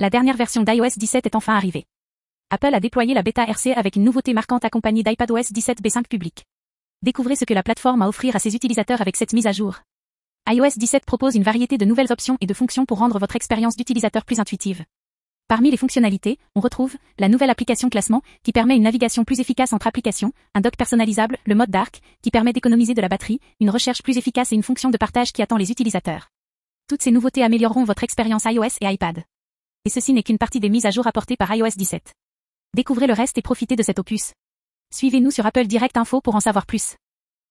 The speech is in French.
La dernière version d'iOS 17 est enfin arrivée. Apple a déployé la bêta RC avec une nouveauté marquante accompagnée d'iPadOS 17 B5 public. Découvrez ce que la plateforme a à offrir à ses utilisateurs avec cette mise à jour. iOS 17 propose une variété de nouvelles options et de fonctions pour rendre votre expérience d'utilisateur plus intuitive. Parmi les fonctionnalités, on retrouve la nouvelle application classement qui permet une navigation plus efficace entre applications, un dock personnalisable, le mode dark qui permet d'économiser de la batterie, une recherche plus efficace et une fonction de partage qui attend les utilisateurs. Toutes ces nouveautés amélioreront votre expérience iOS et iPad. Et ceci n'est qu'une partie des mises à jour apportées par iOS 17. Découvrez le reste et profitez de cet opus. Suivez-nous sur Apple Direct Info pour en savoir plus.